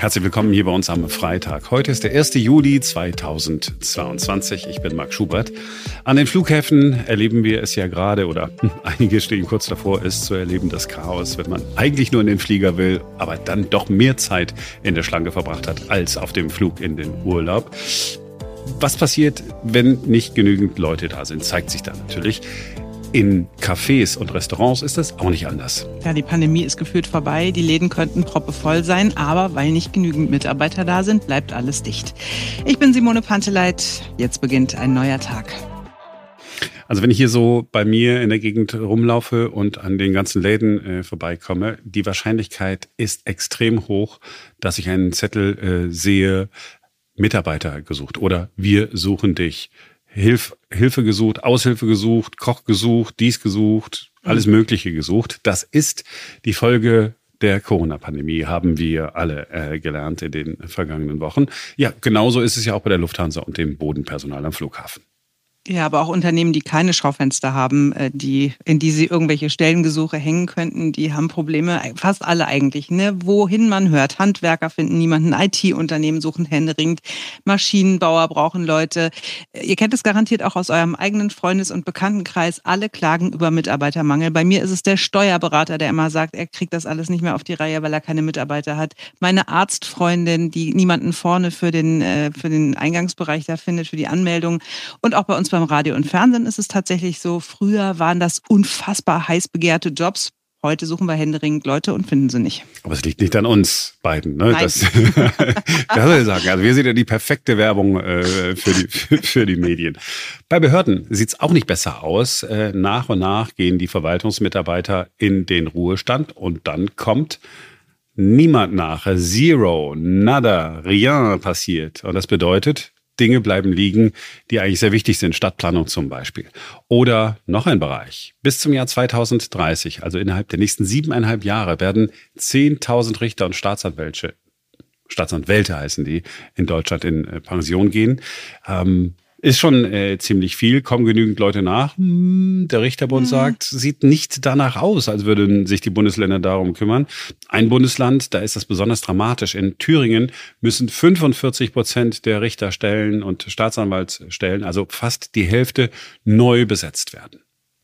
Herzlich willkommen hier bei uns am Freitag. Heute ist der 1. Juli 2022. Ich bin Marc Schubert. An den Flughäfen erleben wir es ja gerade oder einige stehen kurz davor, es zu erleben, das Chaos, wenn man eigentlich nur in den Flieger will, aber dann doch mehr Zeit in der Schlange verbracht hat als auf dem Flug in den Urlaub. Was passiert, wenn nicht genügend Leute da sind, zeigt sich dann natürlich. In Cafés und Restaurants ist es auch nicht anders. Ja, die Pandemie ist gefühlt vorbei. Die Läden könnten proppevoll sein, aber weil nicht genügend Mitarbeiter da sind, bleibt alles dicht. Ich bin Simone Panteleit. Jetzt beginnt ein neuer Tag. Also wenn ich hier so bei mir in der Gegend rumlaufe und an den ganzen Läden äh, vorbeikomme, die Wahrscheinlichkeit ist extrem hoch, dass ich einen Zettel äh, sehe, Mitarbeiter gesucht oder wir suchen dich. Hilf, Hilfe gesucht, Aushilfe gesucht, Koch gesucht, dies gesucht, alles mhm. Mögliche gesucht. Das ist die Folge der Corona-Pandemie, haben wir alle äh, gelernt in den vergangenen Wochen. Ja, genauso ist es ja auch bei der Lufthansa und dem Bodenpersonal am Flughafen. Ja, aber auch Unternehmen, die keine Schaufenster haben, äh, die, in die sie irgendwelche Stellengesuche hängen könnten, die haben Probleme, fast alle eigentlich, ne? Wohin man hört. Handwerker finden niemanden, IT-Unternehmen suchen händeringend, Maschinenbauer brauchen Leute. Ihr kennt es garantiert auch aus eurem eigenen Freundes- und Bekanntenkreis. Alle klagen über Mitarbeitermangel. Bei mir ist es der Steuerberater, der immer sagt, er kriegt das alles nicht mehr auf die Reihe, weil er keine Mitarbeiter hat. Meine Arztfreundin, die niemanden vorne für den, äh, für den Eingangsbereich da findet, für die Anmeldung. Und auch bei uns beim Radio und Fernsehen ist es tatsächlich so, früher waren das unfassbar heiß begehrte Jobs. Heute suchen wir händeringend Leute und finden sie nicht. Aber es liegt nicht an uns beiden. Ne? Nein. Das, das soll ich sagen. Also wir sind ja die perfekte Werbung äh, für, die, für, für, die Medien. Bei Behörden sieht es auch nicht besser aus. Äh, nach und nach gehen die Verwaltungsmitarbeiter in den Ruhestand und dann kommt niemand nach. Zero, nada, rien passiert. Und das bedeutet, Dinge bleiben liegen, die eigentlich sehr wichtig sind, Stadtplanung zum Beispiel. Oder noch ein Bereich. Bis zum Jahr 2030, also innerhalb der nächsten siebeneinhalb Jahre, werden 10.000 Richter und Staatsanwälte, Staatsanwälte heißen die, in Deutschland in äh, Pension gehen. Ähm, ist schon äh, ziemlich viel, kommen genügend Leute nach. Hm, der Richterbund mhm. sagt, sieht nicht danach aus, als würden sich die Bundesländer darum kümmern. Ein Bundesland, da ist das besonders dramatisch. In Thüringen müssen 45 Prozent der Richterstellen und Staatsanwaltsstellen, also fast die Hälfte, neu besetzt werden.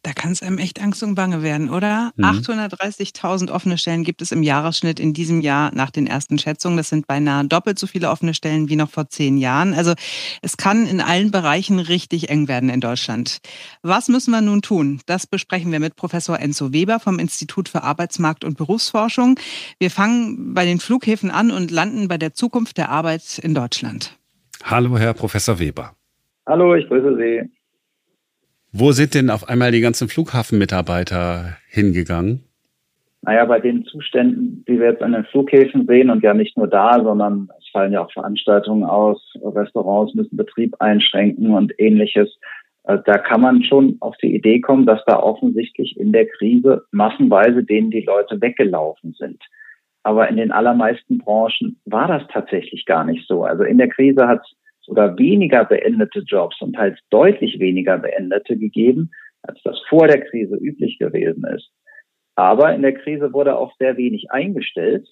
Da kann es einem echt Angst und Bange werden, oder? Mhm. 830.000 offene Stellen gibt es im Jahresschnitt in diesem Jahr nach den ersten Schätzungen. Das sind beinahe doppelt so viele offene Stellen wie noch vor zehn Jahren. Also es kann in allen Bereichen richtig eng werden in Deutschland. Was müssen wir nun tun? Das besprechen wir mit Professor Enzo Weber vom Institut für Arbeitsmarkt und Berufsforschung. Wir fangen bei den Flughäfen an und landen bei der Zukunft der Arbeit in Deutschland. Hallo, Herr Professor Weber. Hallo, ich grüße Sie. Wo sind denn auf einmal die ganzen Flughafenmitarbeiter hingegangen? Naja, bei den Zuständen, die wir jetzt an den Flughäfen sehen und ja nicht nur da, sondern es fallen ja auch Veranstaltungen aus, Restaurants müssen Betrieb einschränken und ähnliches. Äh, da kann man schon auf die Idee kommen, dass da offensichtlich in der Krise massenweise denen die Leute weggelaufen sind. Aber in den allermeisten Branchen war das tatsächlich gar nicht so. Also in der Krise hat es sogar weniger beendete Jobs und teils deutlich weniger beendete gegeben, als das vor der Krise üblich gewesen ist. Aber in der Krise wurde auch sehr wenig eingestellt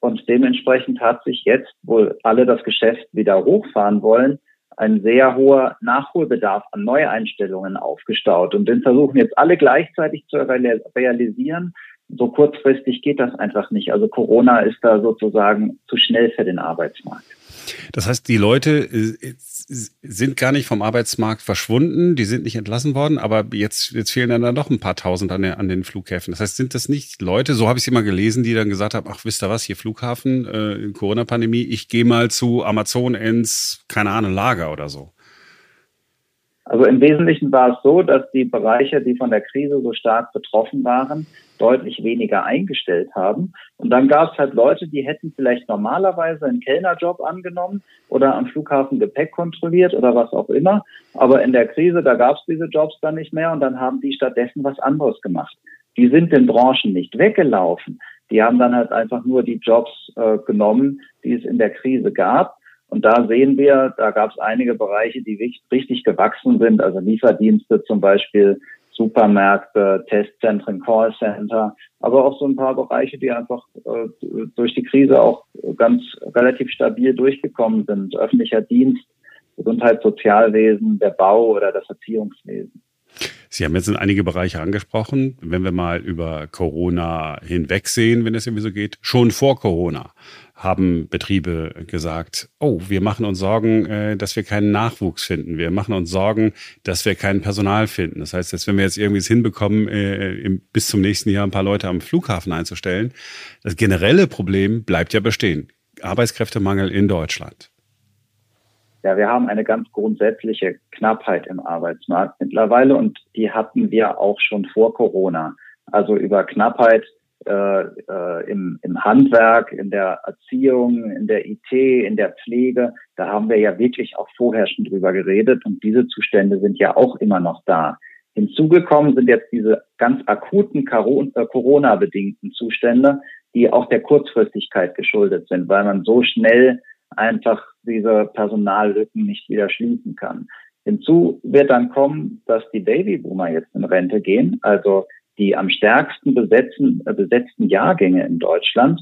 und dementsprechend hat sich jetzt, wo alle das Geschäft wieder hochfahren wollen, ein sehr hoher Nachholbedarf an Neueinstellungen aufgestaut. Und den versuchen jetzt alle gleichzeitig zu realisieren. So kurzfristig geht das einfach nicht. Also Corona ist da sozusagen zu schnell für den Arbeitsmarkt. Das heißt, die Leute äh, sind gar nicht vom Arbeitsmarkt verschwunden, die sind nicht entlassen worden, aber jetzt, jetzt fehlen dann, doch ein paar tausend an, der, an den Flughäfen. Das heißt, sind das nicht Leute, so habe ich es immer gelesen, die dann gesagt haben, ach, wisst ihr was, hier Flughafen, äh, Corona-Pandemie, ich gehe mal zu Amazon ins, keine Ahnung, Lager oder so. Also im Wesentlichen war es so, dass die Bereiche, die von der Krise so stark betroffen waren, deutlich weniger eingestellt haben. Und dann gab es halt Leute, die hätten vielleicht normalerweise einen Kellnerjob angenommen oder am Flughafen Gepäck kontrolliert oder was auch immer. Aber in der Krise, da gab es diese Jobs dann nicht mehr und dann haben die stattdessen was anderes gemacht. Die sind den Branchen nicht weggelaufen. Die haben dann halt einfach nur die Jobs äh, genommen, die es in der Krise gab und da sehen wir, da gab es einige Bereiche, die richtig gewachsen sind, also Lieferdienste zum Beispiel, Supermärkte, Testzentren, Callcenter, aber auch so ein paar Bereiche, die einfach äh, durch die Krise auch ganz relativ stabil durchgekommen sind. Öffentlicher Dienst, Gesundheits-, Sozialwesen, der Bau oder das Erziehungswesen. Sie haben jetzt in einige Bereiche angesprochen. Wenn wir mal über Corona hinwegsehen, wenn es irgendwie so geht, schon vor Corona haben Betriebe gesagt, oh, wir machen uns Sorgen, äh, dass wir keinen Nachwuchs finden. Wir machen uns Sorgen, dass wir kein Personal finden. Das heißt, dass wenn wir jetzt irgendwie es hinbekommen, äh, bis zum nächsten Jahr ein paar Leute am Flughafen einzustellen, das generelle Problem bleibt ja bestehen. Arbeitskräftemangel in Deutschland. Ja, wir haben eine ganz grundsätzliche Knappheit im Arbeitsmarkt mittlerweile und die hatten wir auch schon vor Corona. Also über Knappheit äh, äh, im, im Handwerk, in der Erziehung, in der IT, in der Pflege, da haben wir ja wirklich auch vorher schon drüber geredet und diese Zustände sind ja auch immer noch da. Hinzugekommen sind jetzt diese ganz akuten äh, Corona-bedingten Zustände, die auch der Kurzfristigkeit geschuldet sind, weil man so schnell einfach diese Personallücken nicht wieder schließen kann. Hinzu wird dann kommen, dass die Babyboomer jetzt in Rente gehen, also die am stärksten besetzten, äh, besetzten Jahrgänge in Deutschland.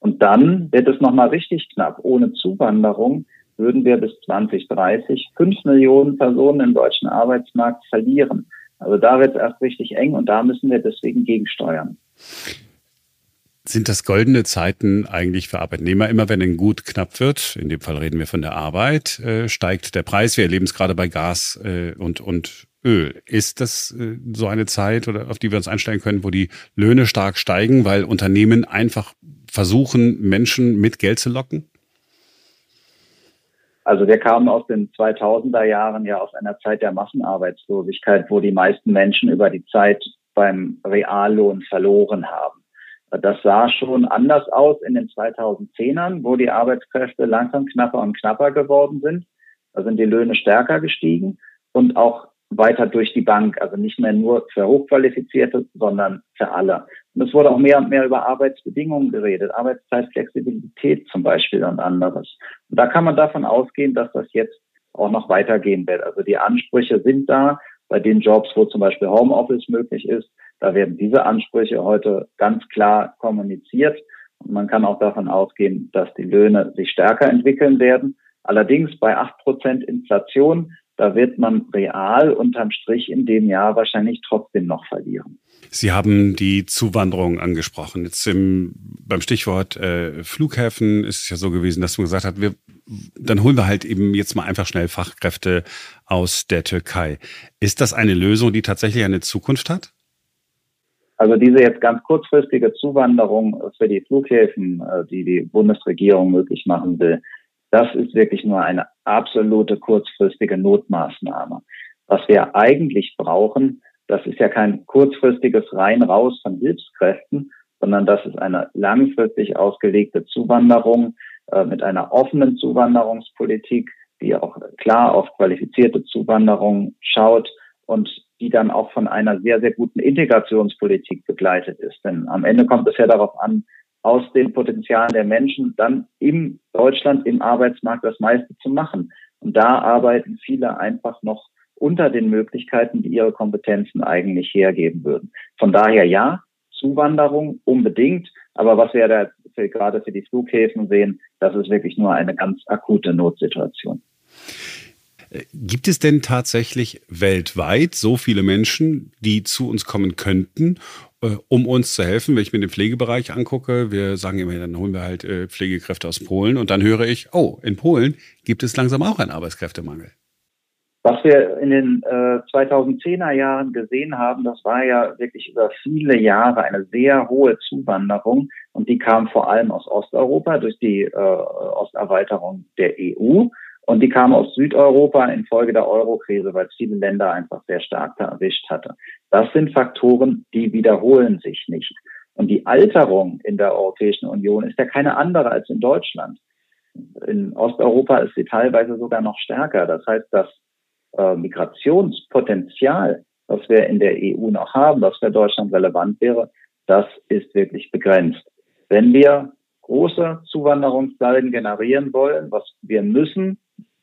Und dann wird es nochmal richtig knapp. Ohne Zuwanderung würden wir bis 2030 fünf Millionen Personen im deutschen Arbeitsmarkt verlieren. Also da wird es erst richtig eng und da müssen wir deswegen gegensteuern. Sind das goldene Zeiten eigentlich für Arbeitnehmer? Immer wenn ein Gut knapp wird, in dem Fall reden wir von der Arbeit, äh, steigt der Preis. Wir erleben es gerade bei Gas äh, und, und Öl. Ist das äh, so eine Zeit, oder auf die wir uns einstellen können, wo die Löhne stark steigen, weil Unternehmen einfach versuchen, Menschen mit Geld zu locken? Also wir kamen aus den 2000er Jahren ja aus einer Zeit der Massenarbeitslosigkeit, wo die meisten Menschen über die Zeit beim Reallohn verloren haben. Das sah schon anders aus in den 2010ern, wo die Arbeitskräfte langsam knapper und knapper geworden sind. Da sind die Löhne stärker gestiegen und auch weiter durch die Bank, also nicht mehr nur für Hochqualifizierte, sondern für alle. Und es wurde auch mehr und mehr über Arbeitsbedingungen geredet, Arbeitszeitflexibilität zum Beispiel und anderes. Und da kann man davon ausgehen, dass das jetzt auch noch weitergehen wird. Also die Ansprüche sind da bei den Jobs, wo zum Beispiel Homeoffice möglich ist. Da werden diese Ansprüche heute ganz klar kommuniziert. Und man kann auch davon ausgehen, dass die Löhne sich stärker entwickeln werden. Allerdings bei acht Prozent Inflation da wird man real unterm Strich in dem Jahr wahrscheinlich trotzdem noch verlieren. Sie haben die Zuwanderung angesprochen. Jetzt im, beim Stichwort äh, Flughäfen ist es ja so gewesen, dass man gesagt hat, wir, dann holen wir halt eben jetzt mal einfach schnell Fachkräfte aus der Türkei. Ist das eine Lösung, die tatsächlich eine Zukunft hat? Also diese jetzt ganz kurzfristige Zuwanderung für die Flughäfen, äh, die die Bundesregierung möglich machen will, das ist wirklich nur eine absolute kurzfristige Notmaßnahme. Was wir eigentlich brauchen, das ist ja kein kurzfristiges rein raus von Hilfskräften, sondern das ist eine langfristig ausgelegte Zuwanderung äh, mit einer offenen Zuwanderungspolitik, die auch klar auf qualifizierte Zuwanderung schaut und die dann auch von einer sehr, sehr guten Integrationspolitik begleitet ist. Denn am Ende kommt es ja darauf an, aus den Potenzialen der Menschen dann im Deutschland im Arbeitsmarkt das meiste zu machen. Und da arbeiten viele einfach noch unter den Möglichkeiten, die ihre Kompetenzen eigentlich hergeben würden. Von daher ja, Zuwanderung unbedingt. Aber was wir da für, gerade für die Flughäfen sehen, das ist wirklich nur eine ganz akute Notsituation. Gibt es denn tatsächlich weltweit so viele Menschen, die zu uns kommen könnten, äh, um uns zu helfen? Wenn ich mir den Pflegebereich angucke, wir sagen immer, dann holen wir halt äh, Pflegekräfte aus Polen und dann höre ich, oh, in Polen gibt es langsam auch einen Arbeitskräftemangel. Was wir in den äh, 2010er Jahren gesehen haben, das war ja wirklich über viele Jahre eine sehr hohe Zuwanderung und die kam vor allem aus Osteuropa durch die äh, Osterweiterung der EU und die kam aus Südeuropa infolge der Eurokrise, weil es viele Länder einfach sehr stark da erwischt hatte. Das sind Faktoren, die wiederholen sich nicht. Und die Alterung in der Europäischen Union ist ja keine andere als in Deutschland. In Osteuropa ist sie teilweise sogar noch stärker. Das heißt, das äh, Migrationspotenzial, was wir in der EU noch haben, was für Deutschland relevant wäre, das ist wirklich begrenzt. Wenn wir große Zuwanderungswellen generieren wollen, was wir müssen,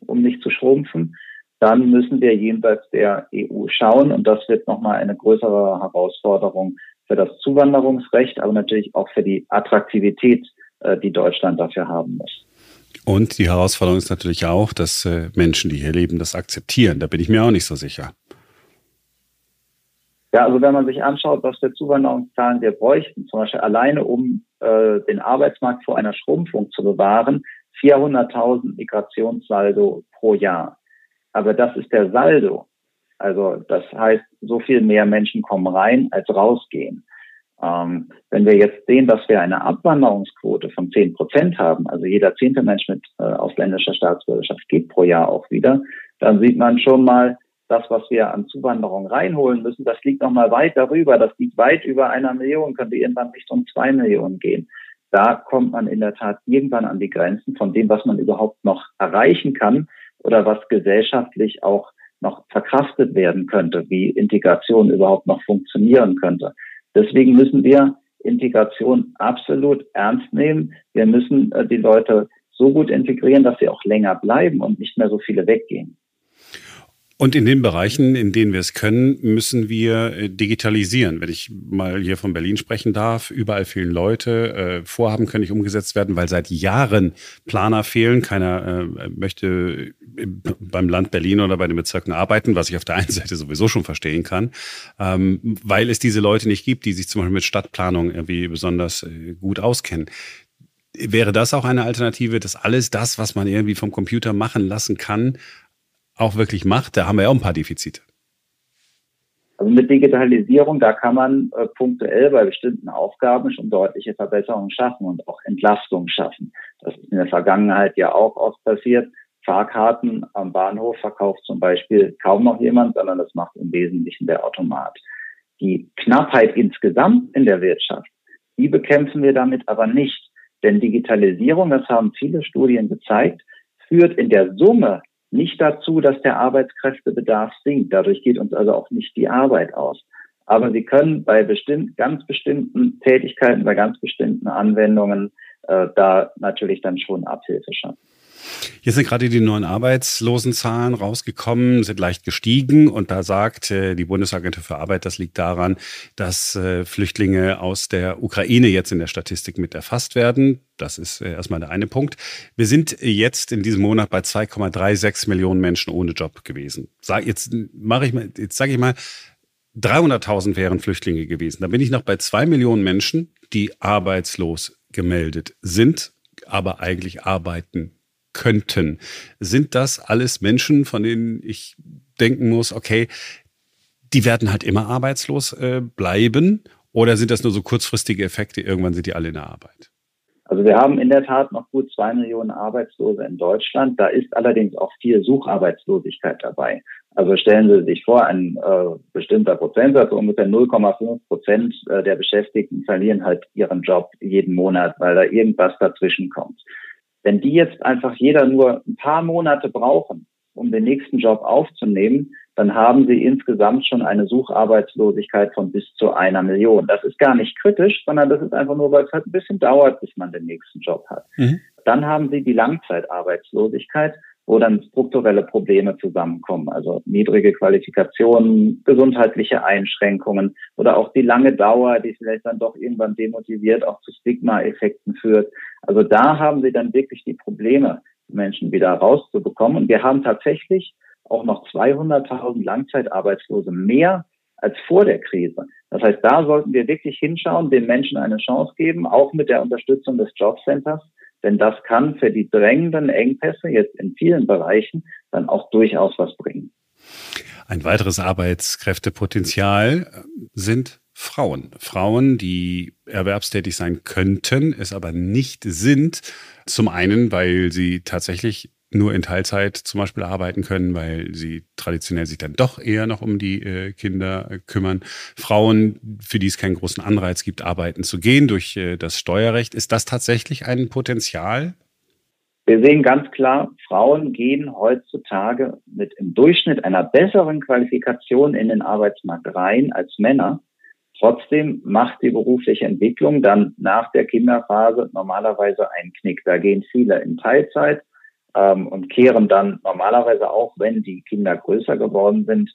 um nicht zu schrumpfen, dann müssen wir jenseits der EU schauen. Und das wird nochmal eine größere Herausforderung für das Zuwanderungsrecht, aber natürlich auch für die Attraktivität, äh, die Deutschland dafür haben muss. Und die Herausforderung ist natürlich auch, dass äh, Menschen, die hier leben, das akzeptieren. Da bin ich mir auch nicht so sicher. Ja, also wenn man sich anschaut, was für Zuwanderungszahlen wir bräuchten, zum Beispiel alleine um äh, den Arbeitsmarkt vor einer Schrumpfung zu bewahren, 400.000 Migrationssaldo pro Jahr. Aber das ist der Saldo. Also das heißt, so viel mehr Menschen kommen rein, als rausgehen. Ähm, wenn wir jetzt sehen, dass wir eine Abwanderungsquote von 10 Prozent haben, also jeder zehnte Mensch mit äh, ausländischer Staatsbürgerschaft geht pro Jahr auch wieder, dann sieht man schon mal, das, was wir an Zuwanderung reinholen müssen, das liegt noch mal weit darüber. Das liegt weit über einer Million, könnte irgendwann Richtung zwei Millionen gehen. Da kommt man in der Tat irgendwann an die Grenzen von dem, was man überhaupt noch erreichen kann oder was gesellschaftlich auch noch verkraftet werden könnte, wie Integration überhaupt noch funktionieren könnte. Deswegen müssen wir Integration absolut ernst nehmen. Wir müssen äh, die Leute so gut integrieren, dass sie auch länger bleiben und nicht mehr so viele weggehen. Und in den Bereichen, in denen wir es können, müssen wir äh, digitalisieren. Wenn ich mal hier von Berlin sprechen darf, überall fehlen Leute, äh, Vorhaben können nicht umgesetzt werden, weil seit Jahren Planer fehlen. Keiner äh, möchte beim Land Berlin oder bei den Bezirken arbeiten, was ich auf der einen Seite sowieso schon verstehen kann, ähm, weil es diese Leute nicht gibt, die sich zum Beispiel mit Stadtplanung irgendwie besonders äh, gut auskennen. Wäre das auch eine Alternative, dass alles das, was man irgendwie vom Computer machen lassen kann, auch wirklich macht, da haben wir ja auch ein paar Defizite. Also mit Digitalisierung, da kann man äh, punktuell bei bestimmten Aufgaben schon deutliche Verbesserungen schaffen und auch Entlastungen schaffen. Das ist in der Vergangenheit ja auch oft passiert. Fahrkarten am Bahnhof verkauft zum Beispiel kaum noch jemand, sondern das macht im Wesentlichen der Automat. Die Knappheit insgesamt in der Wirtschaft, die bekämpfen wir damit aber nicht. Denn Digitalisierung, das haben viele Studien gezeigt, führt in der Summe nicht dazu, dass der Arbeitskräftebedarf sinkt. Dadurch geht uns also auch nicht die Arbeit aus. Aber Sie können bei bestimmt, ganz bestimmten Tätigkeiten, bei ganz bestimmten Anwendungen äh, da natürlich dann schon Abhilfe schaffen. Jetzt sind gerade die neuen Arbeitslosenzahlen rausgekommen, sind leicht gestiegen und da sagt äh, die Bundesagentur für Arbeit, das liegt daran, dass äh, Flüchtlinge aus der Ukraine jetzt in der Statistik mit erfasst werden. Das ist äh, erstmal der eine Punkt. Wir sind jetzt in diesem Monat bei 2,36 Millionen Menschen ohne Job gewesen. Jetzt mache ich mal, jetzt sage ich mal, 300.000 wären Flüchtlinge gewesen. Da bin ich noch bei zwei Millionen Menschen, die arbeitslos gemeldet sind, aber eigentlich arbeiten könnten. Sind das alles Menschen, von denen ich denken muss, okay, die werden halt immer arbeitslos äh, bleiben? Oder sind das nur so kurzfristige Effekte? Irgendwann sind die alle in der Arbeit. Also wir haben in der Tat noch gut zwei Millionen Arbeitslose in Deutschland. Da ist allerdings auch viel Sucharbeitslosigkeit dabei. Also stellen Sie sich vor, ein äh, bestimmter Prozentsatz, ungefähr 0,5 Prozent äh, der Beschäftigten verlieren halt ihren Job jeden Monat, weil da irgendwas dazwischen kommt. Wenn die jetzt einfach jeder nur ein paar Monate brauchen, um den nächsten Job aufzunehmen, dann haben sie insgesamt schon eine Sucharbeitslosigkeit von bis zu einer Million. Das ist gar nicht kritisch, sondern das ist einfach nur, weil es halt ein bisschen dauert, bis man den nächsten Job hat. Mhm. Dann haben sie die Langzeitarbeitslosigkeit wo dann strukturelle Probleme zusammenkommen, also niedrige Qualifikationen, gesundheitliche Einschränkungen oder auch die lange Dauer, die vielleicht dann doch irgendwann demotiviert, auch zu Stigma-Effekten führt. Also da haben sie dann wirklich die Probleme, Menschen wieder rauszubekommen. Und wir haben tatsächlich auch noch 200.000 Langzeitarbeitslose mehr als vor der Krise. Das heißt, da sollten wir wirklich hinschauen, den Menschen eine Chance geben, auch mit der Unterstützung des Jobcenters denn das kann für die drängenden Engpässe jetzt in vielen Bereichen dann auch durchaus was bringen. Ein weiteres Arbeitskräftepotenzial sind Frauen. Frauen, die erwerbstätig sein könnten, es aber nicht sind. Zum einen, weil sie tatsächlich nur in Teilzeit zum Beispiel arbeiten können, weil sie traditionell sich dann doch eher noch um die äh, Kinder äh, kümmern. Frauen, für die es keinen großen Anreiz gibt, arbeiten zu gehen durch äh, das Steuerrecht. Ist das tatsächlich ein Potenzial? Wir sehen ganz klar, Frauen gehen heutzutage mit im Durchschnitt einer besseren Qualifikation in den Arbeitsmarkt rein als Männer. Trotzdem macht die berufliche Entwicklung dann nach der Kinderphase normalerweise einen Knick. Da gehen viele in Teilzeit ähm, und kehren dann normalerweise auch, wenn die Kinder größer geworden sind,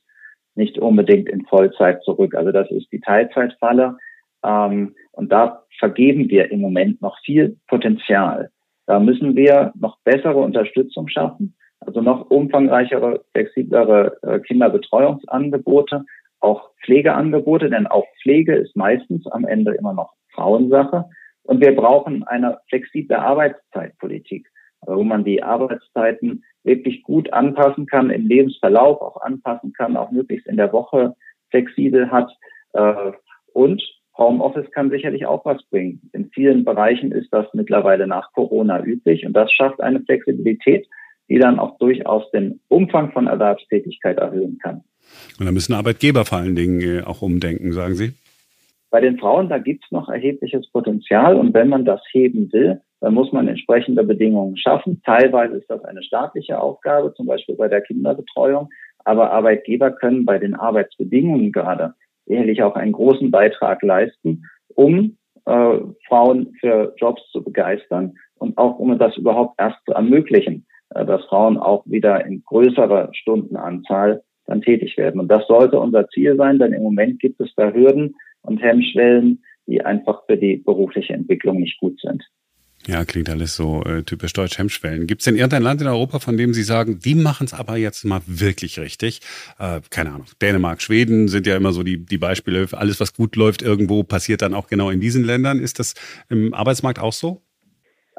nicht unbedingt in Vollzeit zurück. Also das ist die Teilzeitfalle. Ähm, und da vergeben wir im Moment noch viel Potenzial. Da müssen wir noch bessere Unterstützung schaffen, also noch umfangreichere, flexiblere äh, Kinderbetreuungsangebote, auch Pflegeangebote, denn auch Pflege ist meistens am Ende immer noch Frauensache. Und wir brauchen eine flexible Arbeitszeitpolitik, wo man die Arbeitszeiten wirklich gut anpassen kann, im Lebensverlauf auch anpassen kann, auch möglichst in der Woche flexibel hat. Äh, und Homeoffice kann sicherlich auch was bringen. In vielen Bereichen ist das mittlerweile nach Corona üblich und das schafft eine Flexibilität, die dann auch durchaus den Umfang von Erwerbstätigkeit erhöhen kann. Und da müssen Arbeitgeber vor allen Dingen äh, auch umdenken, sagen Sie? Bei den Frauen, da gibt es noch erhebliches Potenzial und wenn man das heben will, dann muss man entsprechende Bedingungen schaffen. Teilweise ist das eine staatliche Aufgabe, zum Beispiel bei der Kinderbetreuung, aber Arbeitgeber können bei den Arbeitsbedingungen gerade sicherlich auch einen großen Beitrag leisten, um äh, Frauen für Jobs zu begeistern und auch um das überhaupt erst zu ermöglichen, äh, dass Frauen auch wieder in größerer Stundenanzahl dann tätig werden. Und das sollte unser Ziel sein, denn im Moment gibt es da Hürden und Hemmschwellen, die einfach für die berufliche Entwicklung nicht gut sind. Ja, klingt alles so äh, typisch deutsch Hemmschwellen. Gibt es denn irgendein Land in Europa, von dem Sie sagen, die machen es aber jetzt mal wirklich richtig? Äh, keine Ahnung. Dänemark, Schweden sind ja immer so die, die Beispiele. Alles, was gut läuft irgendwo, passiert dann auch genau in diesen Ländern. Ist das im Arbeitsmarkt auch so?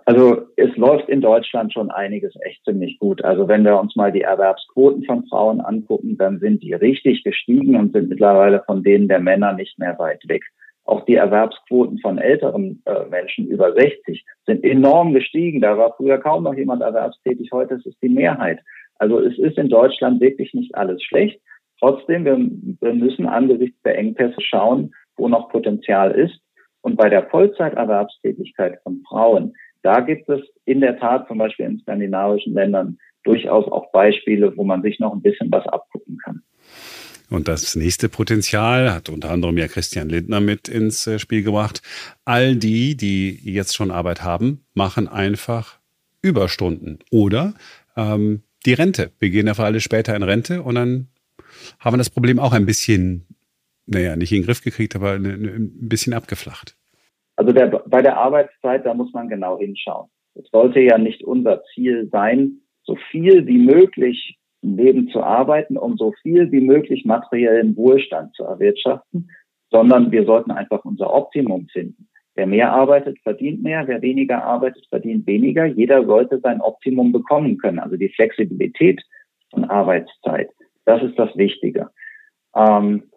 Also es läuft in Deutschland schon einiges echt ziemlich gut. Also wenn wir uns mal die Erwerbsquoten von Frauen angucken, dann sind die richtig gestiegen und sind mittlerweile von denen der Männer nicht mehr weit weg. Auch die Erwerbsquoten von älteren äh, Menschen über 60 sind enorm gestiegen. Da war früher kaum noch jemand erwerbstätig. Heute ist es die Mehrheit. Also es ist in Deutschland wirklich nicht alles schlecht. Trotzdem, wir, wir müssen angesichts der Engpässe schauen, wo noch Potenzial ist. Und bei der Vollzeiterwerbstätigkeit von Frauen, da gibt es in der Tat zum Beispiel in skandinavischen Ländern durchaus auch Beispiele, wo man sich noch ein bisschen was abgucken kann. Und das nächste Potenzial hat unter anderem ja Christian Lindner mit ins äh, Spiel gebracht. All die, die jetzt schon Arbeit haben, machen einfach Überstunden oder ähm, die Rente. Wir gehen dafür alle später in Rente und dann haben wir das Problem auch ein bisschen, naja, nicht in den Griff gekriegt, aber ein bisschen abgeflacht. Also der, bei der Arbeitszeit, da muss man genau hinschauen. Es sollte ja nicht unser Ziel sein, so viel wie möglich im Leben zu arbeiten, um so viel wie möglich materiellen Wohlstand zu erwirtschaften, sondern wir sollten einfach unser Optimum finden. Wer mehr arbeitet, verdient mehr. Wer weniger arbeitet, verdient weniger. Jeder sollte sein Optimum bekommen können. Also die Flexibilität von Arbeitszeit. Das ist das Wichtige. Ähm,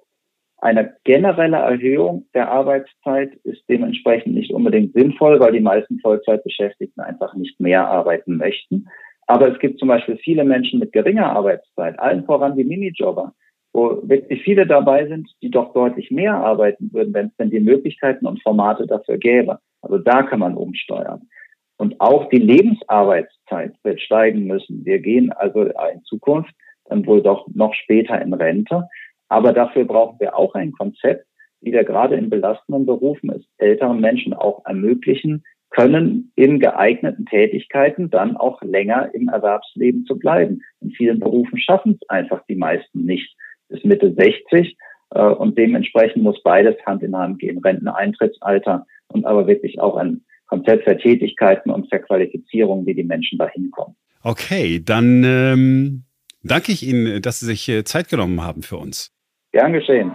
eine generelle Erhöhung der Arbeitszeit ist dementsprechend nicht unbedingt sinnvoll, weil die meisten Vollzeitbeschäftigten einfach nicht mehr arbeiten möchten. Aber es gibt zum Beispiel viele Menschen mit geringer Arbeitszeit, allen voran die Minijobber, wo wirklich viele dabei sind, die doch deutlich mehr arbeiten würden, wenn es denn die Möglichkeiten und Formate dafür gäbe. Also da kann man umsteuern. Und auch die Lebensarbeitszeit wird steigen müssen. Wir gehen also in Zukunft dann wohl doch noch später in Rente. Aber dafür brauchen wir auch ein Konzept, wie wir gerade in belastenden Berufen es älteren Menschen auch ermöglichen, können in geeigneten Tätigkeiten dann auch länger im Erwerbsleben zu bleiben. In vielen Berufen schaffen es einfach die meisten nicht bis Mitte 60 äh, und dementsprechend muss beides Hand in Hand gehen, Renteneintrittsalter und aber wirklich auch ein Konzept für Tätigkeiten und Verqualifizierung, wie die Menschen dahin kommen. Okay, dann ähm, danke ich Ihnen, dass Sie sich äh, Zeit genommen haben für uns. Gern geschehen.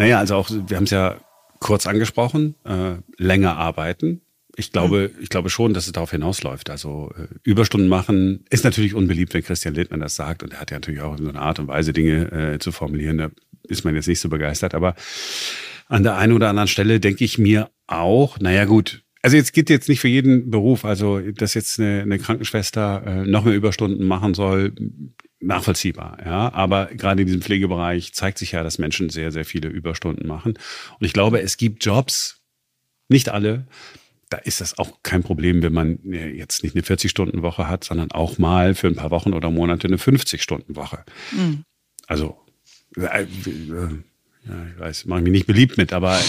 Naja, also auch, wir haben es ja kurz angesprochen, äh, länger arbeiten. Ich glaube, mhm. ich glaube schon, dass es darauf hinausläuft. Also äh, Überstunden machen ist natürlich unbeliebt, wenn Christian Lindner das sagt. Und er hat ja natürlich auch so eine Art und Weise, Dinge äh, zu formulieren. Da ist man jetzt nicht so begeistert. Aber an der einen oder anderen Stelle denke ich mir auch, naja gut, also jetzt geht jetzt nicht für jeden Beruf, also dass jetzt eine, eine Krankenschwester äh, noch mehr Überstunden machen soll, nachvollziehbar, ja. Aber gerade in diesem Pflegebereich zeigt sich ja, dass Menschen sehr, sehr viele Überstunden machen. Und ich glaube, es gibt Jobs, nicht alle, da ist das auch kein Problem, wenn man äh, jetzt nicht eine 40-Stunden-Woche hat, sondern auch mal für ein paar Wochen oder Monate eine 50-Stunden-Woche. Mhm. Also, äh, äh, ja, ich weiß, mache mich nicht beliebt mit, aber.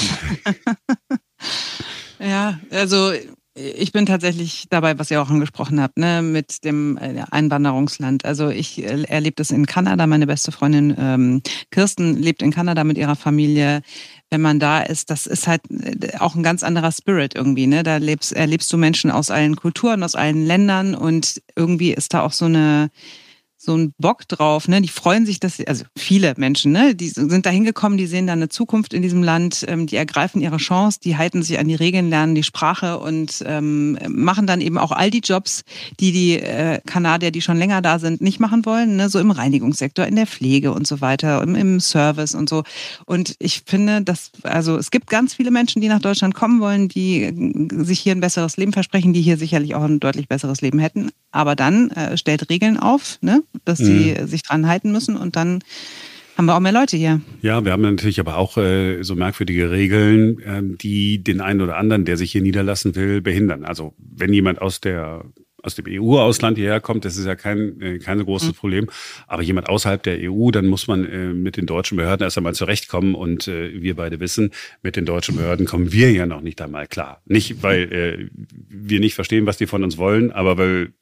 ja, also ich bin tatsächlich dabei, was ihr auch angesprochen habt, ne, mit dem äh, Einwanderungsland. Also ich äh, erlebe das in Kanada. Meine beste Freundin ähm, Kirsten lebt in Kanada mit ihrer Familie. Wenn man da ist, das ist halt äh, auch ein ganz anderer Spirit irgendwie. Ne? Da lebst, erlebst du Menschen aus allen Kulturen, aus allen Ländern und irgendwie ist da auch so eine so einen Bock drauf, ne? Die freuen sich, dass sie, also viele Menschen, ne, die sind da hingekommen, die sehen da eine Zukunft in diesem Land, ähm, die ergreifen ihre Chance, die halten sich an die Regeln, lernen die Sprache und ähm, machen dann eben auch all die Jobs, die die äh, Kanadier, die schon länger da sind, nicht machen wollen, ne? so im Reinigungssektor, in der Pflege und so weiter, im, im Service und so. Und ich finde, dass, also es gibt ganz viele Menschen, die nach Deutschland kommen wollen, die äh, sich hier ein besseres Leben versprechen, die hier sicherlich auch ein deutlich besseres Leben hätten. Aber dann äh, stellt Regeln auf, ne? Dass sie mhm. sich dran halten müssen und dann haben wir auch mehr Leute hier. Ja, wir haben natürlich aber auch äh, so merkwürdige Regeln, äh, die den einen oder anderen, der sich hier niederlassen will, behindern. Also wenn jemand aus der aus dem EU-Ausland hierher kommt, das ist ja kein, äh, kein so großes mhm. Problem. Aber jemand außerhalb der EU, dann muss man äh, mit den deutschen Behörden erst einmal zurechtkommen. Und äh, wir beide wissen, mit den deutschen Behörden kommen wir ja noch nicht einmal klar. Nicht, weil äh, wir nicht verstehen, was die von uns wollen, aber weil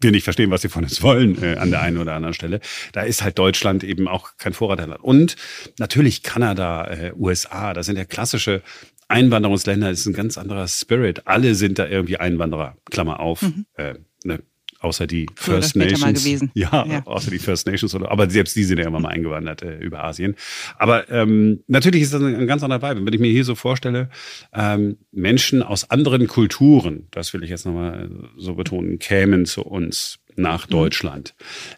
wir nicht verstehen, was sie von uns wollen äh, an der einen oder anderen Stelle. Da ist halt Deutschland eben auch kein Vorreiterland. Und natürlich Kanada, äh, USA, das sind ja klassische Einwanderungsländer, das ist ein ganz anderer Spirit. Alle sind da irgendwie Einwanderer, Klammer auf. Mhm. Äh, ne? Außer die Früher First Nations. Ja, ja, außer die First Nations oder aber selbst die sind ja immer mal eingewandert äh, über Asien. Aber ähm, natürlich ist das ein, ein ganz anderer Vibe. Wenn ich mir hier so vorstelle, ähm, Menschen aus anderen Kulturen, das will ich jetzt nochmal so betonen, kämen zu uns nach mhm. Deutschland.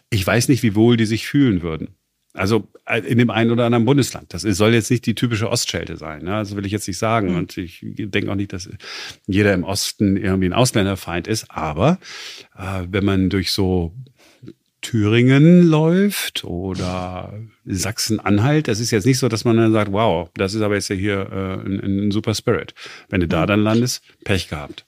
Ich weiß nicht, wie wohl die sich fühlen würden. Also äh, in dem einen oder anderen Bundesland. Das soll jetzt nicht die typische Ostschelte sein. Ne? Das will ich jetzt nicht sagen. Mhm. Und ich denke auch nicht, dass jeder im Osten irgendwie ein Ausländerfeind ist. Aber äh, wenn man durch so Thüringen läuft oder Sachsen-Anhalt, das ist jetzt nicht so, dass man dann sagt, wow, das ist aber jetzt ja hier äh, ein, ein super Spirit. Wenn du da mhm. dann landest, Pech gehabt.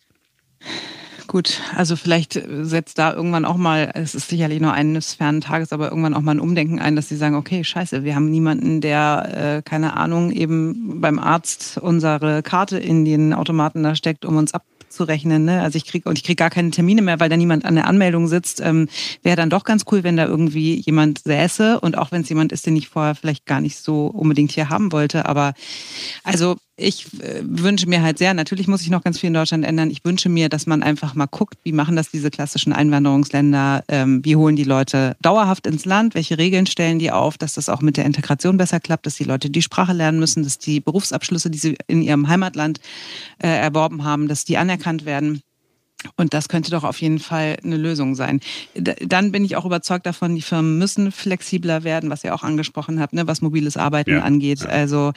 Gut, also vielleicht setzt da irgendwann auch mal, es ist sicherlich nur eines fernen Tages, aber irgendwann auch mal ein Umdenken ein, dass sie sagen, okay, scheiße, wir haben niemanden, der, äh, keine Ahnung, eben beim Arzt unsere Karte in den Automaten da steckt, um uns ab abzurechnen. Ne? Also ich kriege und ich kriege gar keine Termine mehr, weil da niemand an der Anmeldung sitzt. Ähm, Wäre dann doch ganz cool, wenn da irgendwie jemand säße und auch wenn es jemand ist, den ich vorher vielleicht gar nicht so unbedingt hier haben wollte. Aber also ich äh, wünsche mir halt sehr, natürlich muss ich noch ganz viel in Deutschland ändern. Ich wünsche mir, dass man einfach mal guckt, wie machen das diese klassischen Einwanderungsländer, ähm, wie holen die Leute dauerhaft ins Land, welche Regeln stellen die auf, dass das auch mit der Integration besser klappt, dass die Leute die Sprache lernen müssen, dass die Berufsabschlüsse, die sie in ihrem Heimatland äh, erworben haben, dass die anerkannt werden. Und das könnte doch auf jeden Fall eine Lösung sein. Dann bin ich auch überzeugt davon, die Firmen müssen flexibler werden, was ihr auch angesprochen habt, ne, was mobiles Arbeiten ja, angeht. Ja. Also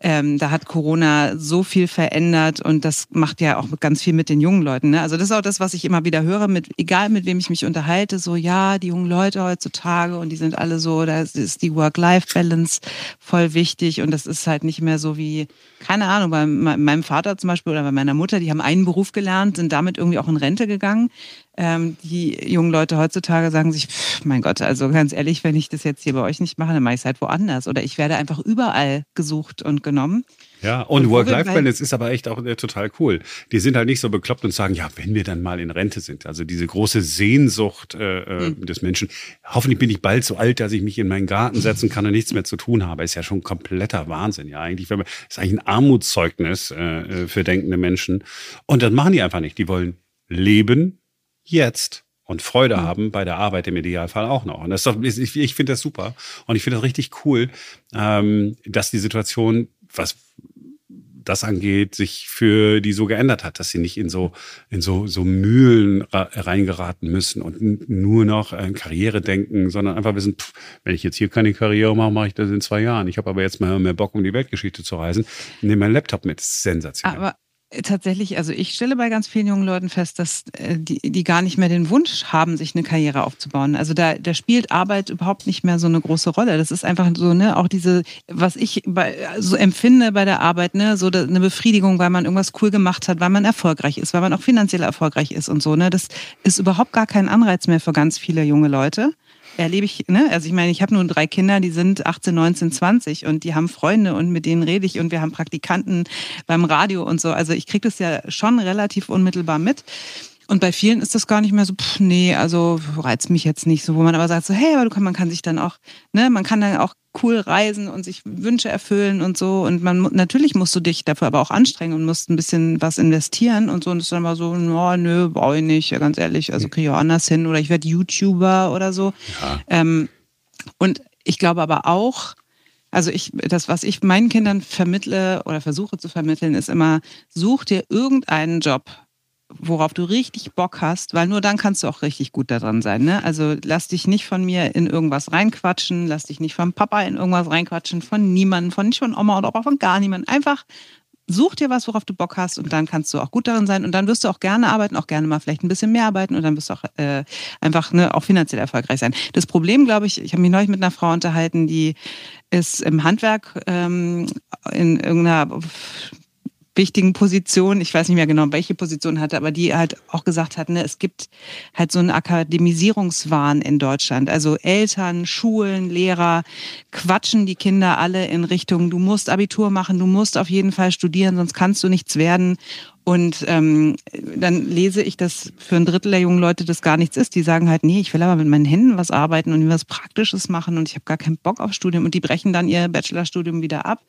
ähm, da hat Corona so viel verändert und das macht ja auch ganz viel mit den jungen Leuten. Ne? Also das ist auch das, was ich immer wieder höre, mit egal mit wem ich mich unterhalte, so ja, die jungen Leute heutzutage und die sind alle so, da ist die Work-Life-Balance voll wichtig und das ist halt nicht mehr so wie, keine Ahnung, bei meinem Vater zum Beispiel oder bei meiner Mutter, die haben einen Beruf gelernt, sind damit irgendwie auch in Rente gegangen. Ähm, die jungen Leute heutzutage sagen sich, pff, mein Gott, also ganz ehrlich, wenn ich das jetzt hier bei euch nicht mache, dann mache ich es halt woanders. Oder ich werde einfach überall gesucht und genommen. Ja, und, und Work-Life-Balance ist aber echt auch äh, total cool. Die sind halt nicht so bekloppt und sagen, ja, wenn wir dann mal in Rente sind. Also diese große Sehnsucht äh, mhm. des Menschen. Hoffentlich bin ich bald so alt, dass ich mich in meinen Garten setzen kann und nichts mehr zu tun habe. Ist ja schon kompletter Wahnsinn. Ja, eigentlich, wenn man, ist eigentlich ein Armutszeugnis äh, äh für denkende Menschen. Und das machen die einfach nicht. Die wollen leben jetzt und Freude mhm. haben bei der Arbeit im Idealfall auch noch. Und das ist doch, ich, ich finde das super und ich finde das richtig cool, ähm, dass die Situation, was das angeht, sich für die so geändert hat, dass sie nicht in so in so so Mühlen reingeraten müssen und nur noch an Karriere denken, sondern einfach wissen, pff, wenn ich jetzt hier keine Karriere mache, mache ich das in zwei Jahren. Ich habe aber jetzt mal mehr Bock, um die Weltgeschichte zu reisen. Nehme meinen Laptop mit. Sensationell. Aber Tatsächlich, also ich stelle bei ganz vielen jungen Leuten fest, dass äh, die, die gar nicht mehr den Wunsch haben, sich eine Karriere aufzubauen. Also da, da spielt Arbeit überhaupt nicht mehr so eine große Rolle. Das ist einfach so, ne, auch diese, was ich bei, so empfinde bei der Arbeit, ne, so eine Befriedigung, weil man irgendwas cool gemacht hat, weil man erfolgreich ist, weil man auch finanziell erfolgreich ist und so, ne. Das ist überhaupt gar kein Anreiz mehr für ganz viele junge Leute erlebe ich, ne? Also ich meine, ich habe nur drei Kinder, die sind 18, 19, 20 und die haben Freunde und mit denen rede ich und wir haben Praktikanten beim Radio und so. Also ich kriege das ja schon relativ unmittelbar mit. Und bei vielen ist das gar nicht mehr so, pff, nee, also reizt mich jetzt nicht so, wo man aber sagt so, hey, aber du kann, man kann sich dann auch, ne, man kann dann auch cool reisen und sich Wünsche erfüllen und so. Und man natürlich musst du dich dafür aber auch anstrengen und musst ein bisschen was investieren und so. Und das ist dann mal so, no, nö, brauche ich nicht, ja, ganz ehrlich, also kriege ich auch anders hin oder ich werde YouTuber oder so. Ja. Ähm, und ich glaube aber auch, also ich, das, was ich meinen Kindern vermittle oder versuche zu vermitteln, ist immer, such dir irgendeinen Job, worauf du richtig Bock hast, weil nur dann kannst du auch richtig gut daran sein. Ne? Also lass dich nicht von mir in irgendwas reinquatschen, lass dich nicht vom Papa in irgendwas reinquatschen, von niemandem, von nicht von Oma oder auch von gar niemandem. Einfach such dir was, worauf du Bock hast und dann kannst du auch gut darin sein und dann wirst du auch gerne arbeiten, auch gerne mal vielleicht ein bisschen mehr arbeiten und dann wirst du auch äh, einfach ne, auch finanziell erfolgreich sein. Das Problem, glaube ich, ich habe mich neulich mit einer Frau unterhalten, die ist im Handwerk ähm, in irgendeiner wichtigen Position, ich weiß nicht mehr genau, welche Position hatte, aber die halt auch gesagt hat, ne, es gibt halt so einen Akademisierungswahn in Deutschland. Also Eltern, Schulen, Lehrer quatschen die Kinder alle in Richtung, du musst Abitur machen, du musst auf jeden Fall studieren, sonst kannst du nichts werden. Und ähm, dann lese ich, dass für ein Drittel der jungen Leute das gar nichts ist. Die sagen halt, nee, ich will aber mit meinen Händen was arbeiten und was Praktisches machen und ich habe gar keinen Bock auf Studium und die brechen dann ihr Bachelorstudium wieder ab.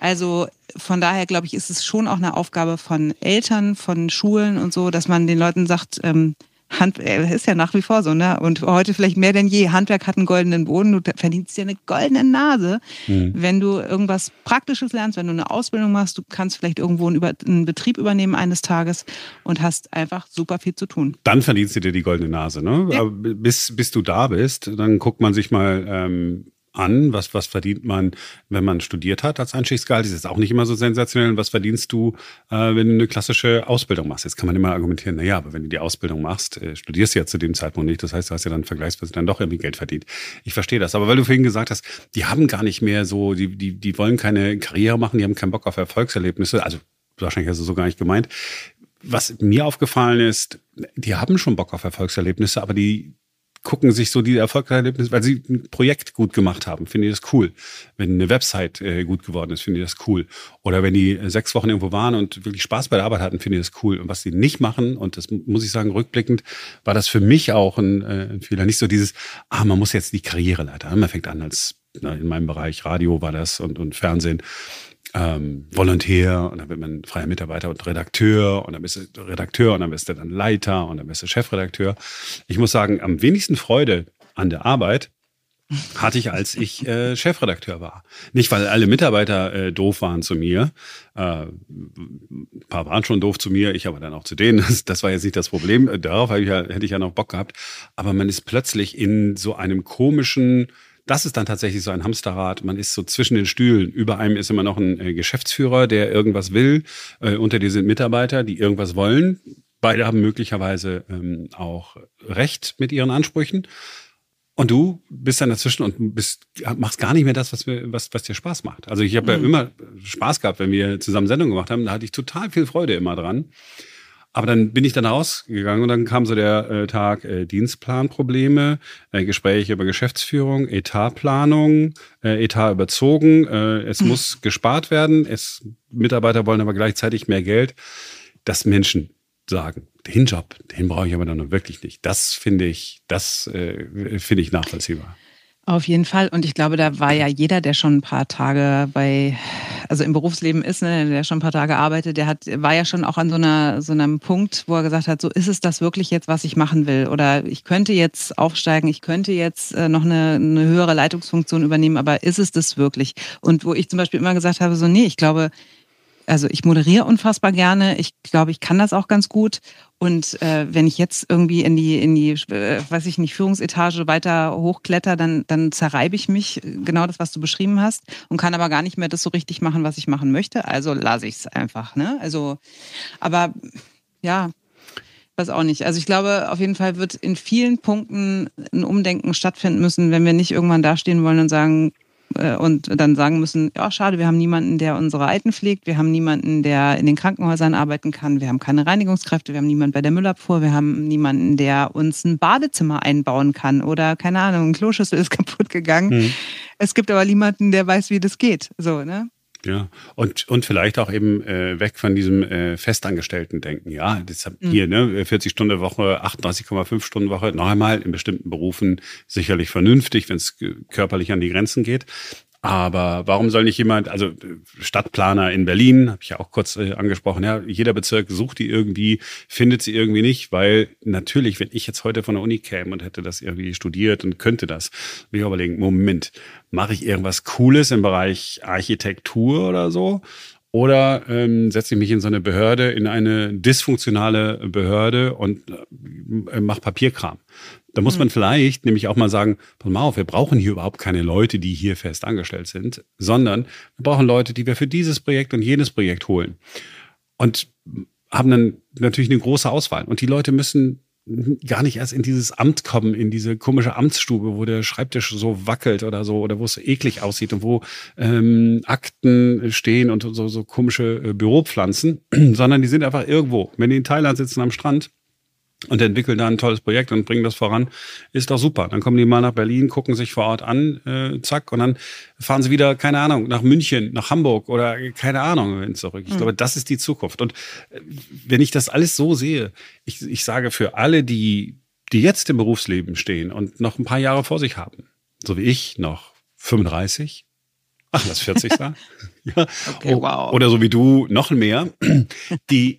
Also von daher glaube ich, ist es schon auch eine Aufgabe von Eltern, von Schulen und so, dass man den Leuten sagt, ähm, Hand, äh, ist ja nach wie vor so, ne? Und heute vielleicht mehr denn je. Handwerk hat einen goldenen Boden. Du verdienst dir eine goldene Nase, mhm. wenn du irgendwas Praktisches lernst, wenn du eine Ausbildung machst. Du kannst vielleicht irgendwo einen, einen, Betrieb übernehmen eines Tages und hast einfach super viel zu tun. Dann verdienst du dir die goldene Nase, ne? Ja. bis, bis du da bist, dann guckt man sich mal ähm, an, was, was verdient man, wenn man studiert hat als Einstiegsgehalt. Das ist jetzt auch nicht immer so sensationell. Und was verdienst du, äh, wenn du eine klassische Ausbildung machst? Jetzt kann man immer argumentieren, naja, aber wenn du die Ausbildung machst, äh, studierst du ja zu dem Zeitpunkt nicht. Das heißt, du hast ja dann vergleichsweise dann doch irgendwie Geld verdient. Ich verstehe das. Aber weil du vorhin gesagt hast, die haben gar nicht mehr so, die, die, die wollen keine Karriere machen, die haben keinen Bock auf Erfolgserlebnisse. Also wahrscheinlich hast du so gar nicht gemeint. Was mir aufgefallen ist, die haben schon Bock auf Erfolgserlebnisse, aber die, gucken sich so die Erfolgserlebnisse, weil sie ein Projekt gut gemacht haben, finde ich das cool. Wenn eine Website äh, gut geworden ist, finde ich das cool. Oder wenn die äh, sechs Wochen irgendwo waren und wirklich Spaß bei der Arbeit hatten, finde ich das cool. Und was sie nicht machen, und das muss ich sagen, rückblickend, war das für mich auch ein, äh, ein Fehler. Nicht so dieses, ah, man muss jetzt die Karriereleiter. Man fängt an als, na, in meinem Bereich Radio war das und, und Fernsehen ähm, Volontär und dann wird man freier Mitarbeiter und Redakteur und dann bist du Redakteur und dann bist du dann Leiter und dann bist du Chefredakteur. Ich muss sagen, am wenigsten Freude an der Arbeit hatte ich, als ich äh, Chefredakteur war. Nicht, weil alle Mitarbeiter äh, doof waren zu mir. Äh, ein paar waren schon doof zu mir, ich aber dann auch zu denen. Das, das war jetzt nicht das Problem. Darauf ich ja, hätte ich ja noch Bock gehabt. Aber man ist plötzlich in so einem komischen das ist dann tatsächlich so ein Hamsterrad. Man ist so zwischen den Stühlen. Über einem ist immer noch ein äh, Geschäftsführer, der irgendwas will. Äh, unter dir sind Mitarbeiter, die irgendwas wollen. Beide haben möglicherweise ähm, auch Recht mit ihren Ansprüchen. Und du bist dann dazwischen und bist, machst gar nicht mehr das, was, wir, was, was dir Spaß macht. Also ich habe mhm. ja immer Spaß gehabt, wenn wir zusammen Sendungen gemacht haben. Da hatte ich total viel Freude immer dran. Aber dann bin ich dann rausgegangen und dann kam so der äh, Tag äh, Dienstplanprobleme, äh, Gespräche über Geschäftsführung, Etatplanung, äh, Etat überzogen, äh, es mhm. muss gespart werden, es, Mitarbeiter wollen aber gleichzeitig mehr Geld. Dass Menschen sagen, den Job, den brauche ich aber dann wirklich nicht. Das finde ich, das äh, finde ich nachvollziehbar. Auf jeden Fall. Und ich glaube, da war ja jeder, der schon ein paar Tage bei, also im Berufsleben ist, ne, der schon ein paar Tage arbeitet, der hat, war ja schon auch an so einer, so einem Punkt, wo er gesagt hat, so ist es das wirklich jetzt, was ich machen will? Oder ich könnte jetzt aufsteigen, ich könnte jetzt äh, noch eine, eine höhere Leitungsfunktion übernehmen, aber ist es das wirklich? Und wo ich zum Beispiel immer gesagt habe, so, nee, ich glaube, also ich moderiere unfassbar gerne. Ich glaube, ich kann das auch ganz gut. Und äh, wenn ich jetzt irgendwie in die, in die, äh, weiß ich nicht, Führungsetage weiter hochkletter, dann, dann zerreibe ich mich, genau das, was du beschrieben hast, und kann aber gar nicht mehr das so richtig machen, was ich machen möchte. Also lasse ich es einfach. Ne? Also, aber ja, weiß auch nicht. Also ich glaube, auf jeden Fall wird in vielen Punkten ein Umdenken stattfinden müssen, wenn wir nicht irgendwann dastehen wollen und sagen, äh, und dann sagen müssen, ja, schade, wir haben niemanden, der unsere Alten pflegt, wir haben niemanden, der in den Krankenhäusern arbeiten kann, wir haben keine Reinigungskräfte, wir haben niemanden bei der Müllabfuhr, wir haben niemanden, der uns ein Badezimmer einbauen kann oder keine Ahnung, ein Kloschüssel ist kaputt gegangen. Mhm. Es gibt aber niemanden, der weiß, wie das geht. So, ne? Ja, und, und vielleicht auch eben äh, weg von diesem äh, Festangestellten-Denken. Ja, das mhm. hier, ne, 40-Stunden-Woche, 38,5 Stunden Woche, noch einmal in bestimmten Berufen sicherlich vernünftig, wenn es körperlich an die Grenzen geht. Aber warum soll nicht jemand, also Stadtplaner in Berlin, habe ich ja auch kurz äh, angesprochen, ja, jeder Bezirk sucht die irgendwie, findet sie irgendwie nicht, weil natürlich, wenn ich jetzt heute von der Uni käme und hätte das irgendwie studiert und könnte das, würde ich überlegen, Moment, mache ich irgendwas Cooles im Bereich Architektur oder so? Oder ähm, setze ich mich in so eine Behörde, in eine dysfunktionale Behörde und äh, mache Papierkram? Da muss man mhm. vielleicht nämlich auch mal sagen, pass mal auf, wir brauchen hier überhaupt keine Leute, die hier fest angestellt sind, sondern wir brauchen Leute, die wir für dieses Projekt und jenes Projekt holen. Und haben dann natürlich eine große Auswahl. Und die Leute müssen gar nicht erst in dieses Amt kommen, in diese komische Amtsstube, wo der Schreibtisch so wackelt oder so, oder wo es so eklig aussieht und wo ähm, Akten stehen und so, so komische äh, Büropflanzen, sondern die sind einfach irgendwo. Wenn die in Thailand sitzen am Strand, und entwickeln da ein tolles Projekt und bringen das voran, ist doch super. Dann kommen die mal nach Berlin, gucken sich vor Ort an, äh, zack, und dann fahren sie wieder, keine Ahnung, nach München, nach Hamburg oder keine Ahnung zurück. Ich mhm. glaube, das ist die Zukunft. Und äh, wenn ich das alles so sehe, ich, ich sage für alle, die, die jetzt im Berufsleben stehen und noch ein paar Jahre vor sich haben, so wie ich, noch 35, ach, lass 40 sagen. ja. Okay, wow. Oder so wie du, noch mehr, die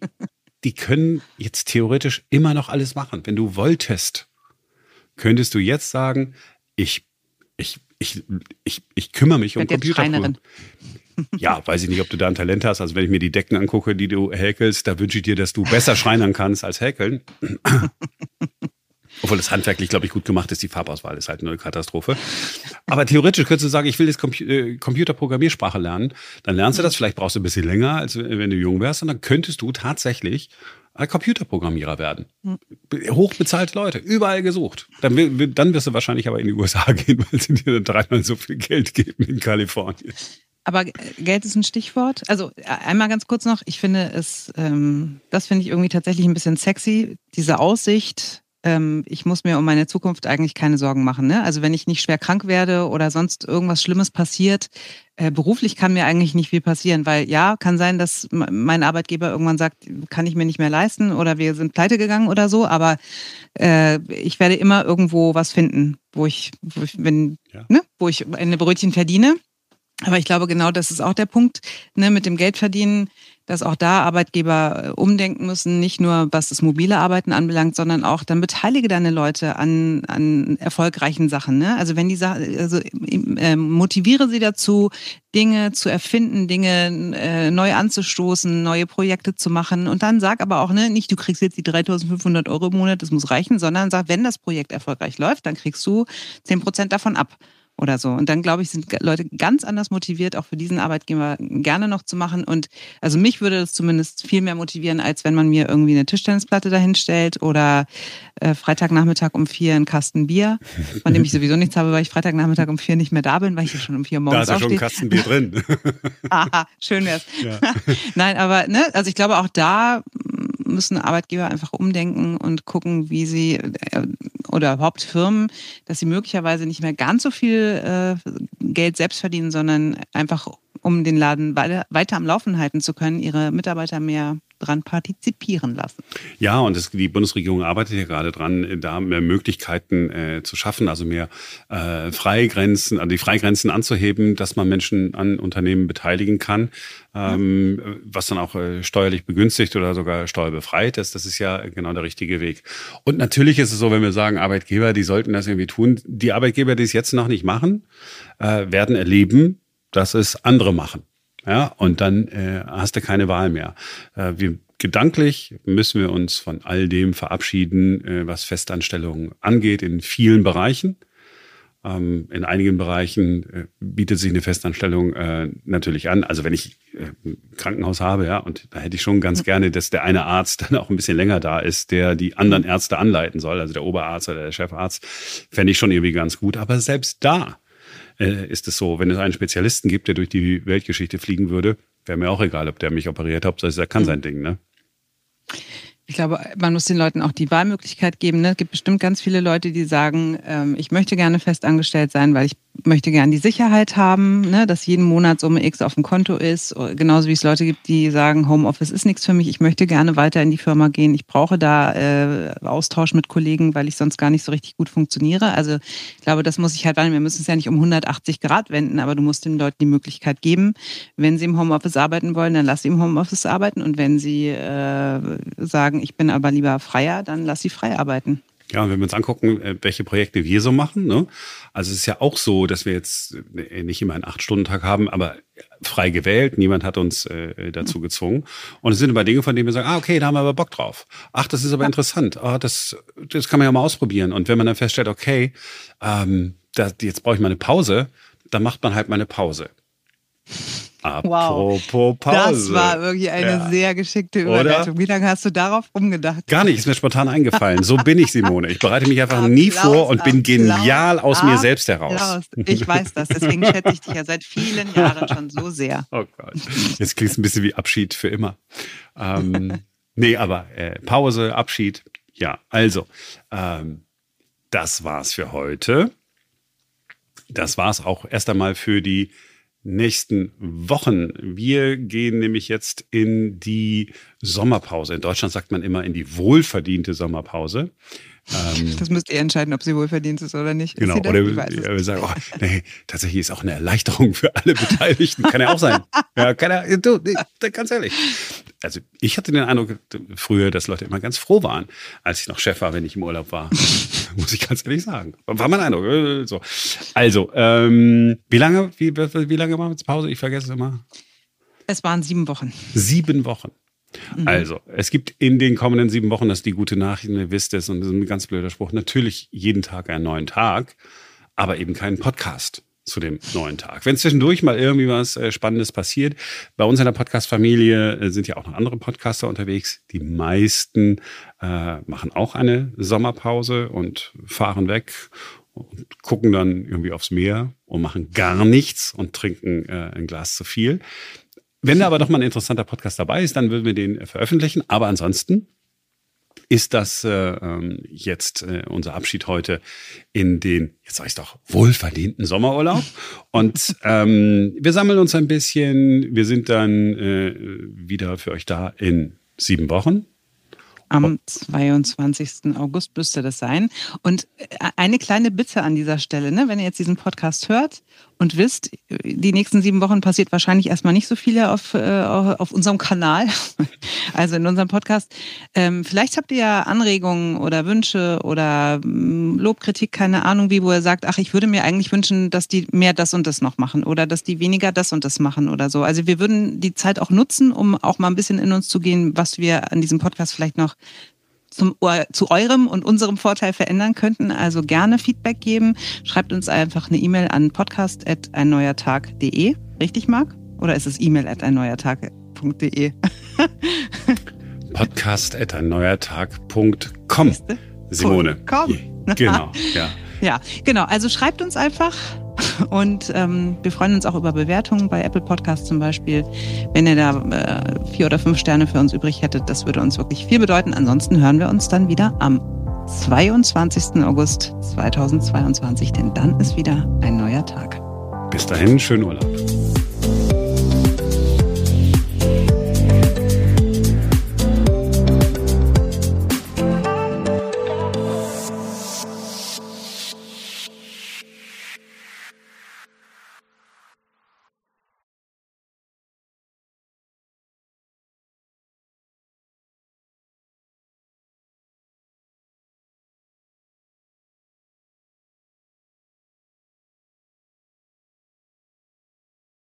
die können jetzt theoretisch immer noch alles machen. Wenn du wolltest, könntest du jetzt sagen, ich, ich, ich, ich, ich kümmere mich um Computerprogramm. Ja, weiß ich nicht, ob du da ein Talent hast. Also wenn ich mir die Decken angucke, die du häkelst, da wünsche ich dir, dass du besser schreinern kannst als häkeln. Obwohl das handwerklich, glaube ich, gut gemacht ist. Die Farbauswahl ist halt eine Katastrophe. Aber theoretisch könntest du sagen, ich will jetzt äh, Computerprogrammiersprache lernen. Dann lernst du das. Vielleicht brauchst du ein bisschen länger, als wenn du jung wärst. Und dann könntest du tatsächlich ein Computerprogrammierer werden. Hm. Hochbezahlte Leute, überall gesucht. Dann, dann wirst du wahrscheinlich aber in die USA gehen, weil sie dir dann dreimal so viel Geld geben in Kalifornien. Aber Geld ist ein Stichwort. Also äh, einmal ganz kurz noch, ich finde es, ähm, das finde ich irgendwie tatsächlich ein bisschen sexy, diese Aussicht, ähm, ich muss mir um meine Zukunft eigentlich keine Sorgen machen. Ne? Also wenn ich nicht schwer krank werde oder sonst irgendwas Schlimmes passiert, äh, beruflich kann mir eigentlich nicht viel passieren, weil ja, kann sein, dass mein Arbeitgeber irgendwann sagt, kann ich mir nicht mehr leisten oder wir sind pleite gegangen oder so, aber äh, ich werde immer irgendwo was finden, wo ich, wo ich, wenn, ja. ne, wo ich eine Brötchen verdiene. Aber ich glaube, genau das ist auch der Punkt, ne, mit dem Geldverdienen dass auch da Arbeitgeber äh, umdenken müssen, nicht nur was das mobile Arbeiten anbelangt, sondern auch dann beteilige deine Leute an, an erfolgreichen Sachen. Ne? Also wenn die also äh, motiviere sie dazu, Dinge zu erfinden, Dinge äh, neu anzustoßen, neue Projekte zu machen und dann sag aber auch ne, nicht, du kriegst jetzt die 3.500 Euro im Monat, das muss reichen, sondern sag, wenn das Projekt erfolgreich läuft, dann kriegst du 10 Prozent davon ab oder so. Und dann, glaube ich, sind Leute ganz anders motiviert, auch für diesen Arbeitgeber gerne noch zu machen. Und also mich würde das zumindest viel mehr motivieren, als wenn man mir irgendwie eine Tischtennisplatte dahinstellt oder äh, Freitagnachmittag um vier einen Kasten Bier, von dem ich sowieso nichts habe, weil ich Freitagnachmittag um vier nicht mehr da bin, weil ich ja schon um vier morgens Da ist ja schon ein Kasten Bier drin. Aha, schön wär's. Ja. Nein, aber ne, also ich glaube auch da müssen Arbeitgeber einfach umdenken und gucken, wie sie äh, oder überhaupt Firmen, dass sie möglicherweise nicht mehr ganz so viel äh, Geld selbst verdienen, sondern einfach um den Laden weiter, weiter am Laufen halten zu können, ihre Mitarbeiter mehr dran partizipieren lassen. Ja, und das, die Bundesregierung arbeitet ja gerade dran, da mehr Möglichkeiten äh, zu schaffen, also mehr äh, Freigrenzen, also die Freigrenzen anzuheben, dass man Menschen an Unternehmen beteiligen kann, ähm, ja. was dann auch äh, steuerlich begünstigt oder sogar steuerbefreit ist. Das ist ja genau der richtige Weg. Und natürlich ist es so, wenn wir sagen, Arbeitgeber, die sollten das irgendwie tun. Die Arbeitgeber, die es jetzt noch nicht machen, äh, werden erleben, dass es andere machen. Ja, und dann äh, hast du keine Wahl mehr. Äh, wir, gedanklich müssen wir uns von all dem verabschieden, äh, was Festanstellungen angeht, in vielen Bereichen. Ähm, in einigen Bereichen äh, bietet sich eine Festanstellung äh, natürlich an. Also wenn ich äh, ein Krankenhaus habe, ja, und da hätte ich schon ganz gerne, dass der eine Arzt dann auch ein bisschen länger da ist, der die anderen Ärzte anleiten soll, also der Oberarzt oder der Chefarzt, fände ich schon irgendwie ganz gut. Aber selbst da äh, ist es so, wenn es einen Spezialisten gibt, der durch die Weltgeschichte fliegen würde, wäre mir auch egal, ob der mich operiert, Hauptsache er kann mhm. sein Ding, ne? Ich glaube, man muss den Leuten auch die Wahlmöglichkeit geben. Ne? Es gibt bestimmt ganz viele Leute, die sagen, ähm, ich möchte gerne festangestellt sein, weil ich möchte gerne die Sicherheit haben, ne, dass jeden Monat Summe X auf dem Konto ist. Genauso wie es Leute gibt, die sagen, Homeoffice ist nichts für mich, ich möchte gerne weiter in die Firma gehen. Ich brauche da äh, Austausch mit Kollegen, weil ich sonst gar nicht so richtig gut funktioniere. Also ich glaube, das muss ich halt Wir müssen es ja nicht um 180 Grad wenden, aber du musst den Leuten die Möglichkeit geben, wenn sie im Homeoffice arbeiten wollen, dann lass sie im Homeoffice arbeiten. Und wenn sie äh, sagen, ich bin aber lieber freier, dann lass sie frei arbeiten. Ja, wenn wir uns angucken, äh, welche Projekte wir so machen, ne? also es ist ja auch so, dass wir jetzt äh, nicht immer einen Acht-Stunden-Tag haben, aber frei gewählt, niemand hat uns äh, dazu gezwungen. Und es sind immer Dinge, von denen wir sagen, ah, okay, da haben wir aber Bock drauf. Ach, das ist aber interessant. Ah, das, das kann man ja mal ausprobieren. Und wenn man dann feststellt, okay, ähm, da, jetzt brauche ich mal eine Pause, dann macht man halt mal eine Pause. Apropos wow. Pause. Das war wirklich eine ja. sehr geschickte Überleitung. Oder? Wie lange hast du darauf umgedacht? Gar nicht, ist mir spontan eingefallen. So bin ich, Simone. Ich bereite mich einfach Applaus, nie vor und bin genial aus Applaus, mir selbst heraus. Ich weiß das, deswegen schätze ich dich ja seit vielen Jahren schon so sehr. Oh Gott. Jetzt klingt es ein bisschen wie Abschied für immer. Ähm, nee, aber äh, Pause, Abschied. Ja, also, ähm, das war's für heute. Das war's auch erst einmal für die nächsten Wochen. Wir gehen nämlich jetzt in die Sommerpause. In Deutschland sagt man immer in die wohlverdiente Sommerpause. Ähm, das müsst ihr entscheiden, ob sie wohlverdient ist oder nicht. Genau, oder wir sagen, oh, nee, tatsächlich ist auch eine Erleichterung für alle Beteiligten. Kann ja auch sein. Ja, kann ja, du, ganz ehrlich. Also ich hatte den Eindruck früher, dass Leute immer ganz froh waren, als ich noch Chef war, wenn ich im Urlaub war. Muss ich ganz ehrlich sagen. War mein Eindruck. Äh, so. Also, ähm, wie lange, wie, wie lange war jetzt Pause? Ich vergesse es immer. Es waren sieben Wochen. Sieben Wochen. Mhm. Also, es gibt in den kommenden sieben Wochen, das ist die gute Nachricht, ihr wisst es, und das ist ein ganz blöder Spruch, natürlich jeden Tag einen neuen Tag, aber eben keinen Podcast zu dem neuen Tag. Wenn zwischendurch mal irgendwie was äh, Spannendes passiert, bei uns in der Podcast-Familie äh, sind ja auch noch andere Podcaster unterwegs. Die meisten äh, machen auch eine Sommerpause und fahren weg und gucken dann irgendwie aufs Meer und machen gar nichts und trinken äh, ein Glas zu viel. Wenn da aber doch mal ein interessanter Podcast dabei ist, dann würden wir den veröffentlichen. Aber ansonsten ist das äh, ähm, jetzt äh, unser Abschied heute in den, jetzt sag ich doch, wohlverdienten Sommerurlaub. Und ähm, wir sammeln uns ein bisschen. Wir sind dann äh, wieder für euch da in sieben Wochen. Am 22. August müsste das sein. Und äh, eine kleine Bitte an dieser Stelle, ne? wenn ihr jetzt diesen Podcast hört und wisst, die nächsten sieben Wochen passiert wahrscheinlich erstmal nicht so viel auf, äh, auf unserem Kanal, also in unserem Podcast. Ähm, vielleicht habt ihr ja Anregungen oder Wünsche oder mm, Lobkritik, keine Ahnung wie, wo ihr sagt, ach, ich würde mir eigentlich wünschen, dass die mehr das und das noch machen oder dass die weniger das und das machen oder so. Also wir würden die Zeit auch nutzen, um auch mal ein bisschen in uns zu gehen, was wir an diesem Podcast vielleicht noch zum, zu eurem und unserem Vorteil verändern könnten. Also gerne Feedback geben. Schreibt uns einfach eine E-Mail an podcast.einneuertag.de. Richtig, Marc? Oder ist es E-Mail at einneuertag.de? Simone. Komm. Genau, ja. Ja, genau. Also schreibt uns einfach und ähm, wir freuen uns auch über Bewertungen bei Apple Podcasts zum Beispiel. Wenn ihr da äh, vier oder fünf Sterne für uns übrig hättet, das würde uns wirklich viel bedeuten. Ansonsten hören wir uns dann wieder am 22. August 2022, denn dann ist wieder ein neuer Tag. Bis dahin, schönen Urlaub.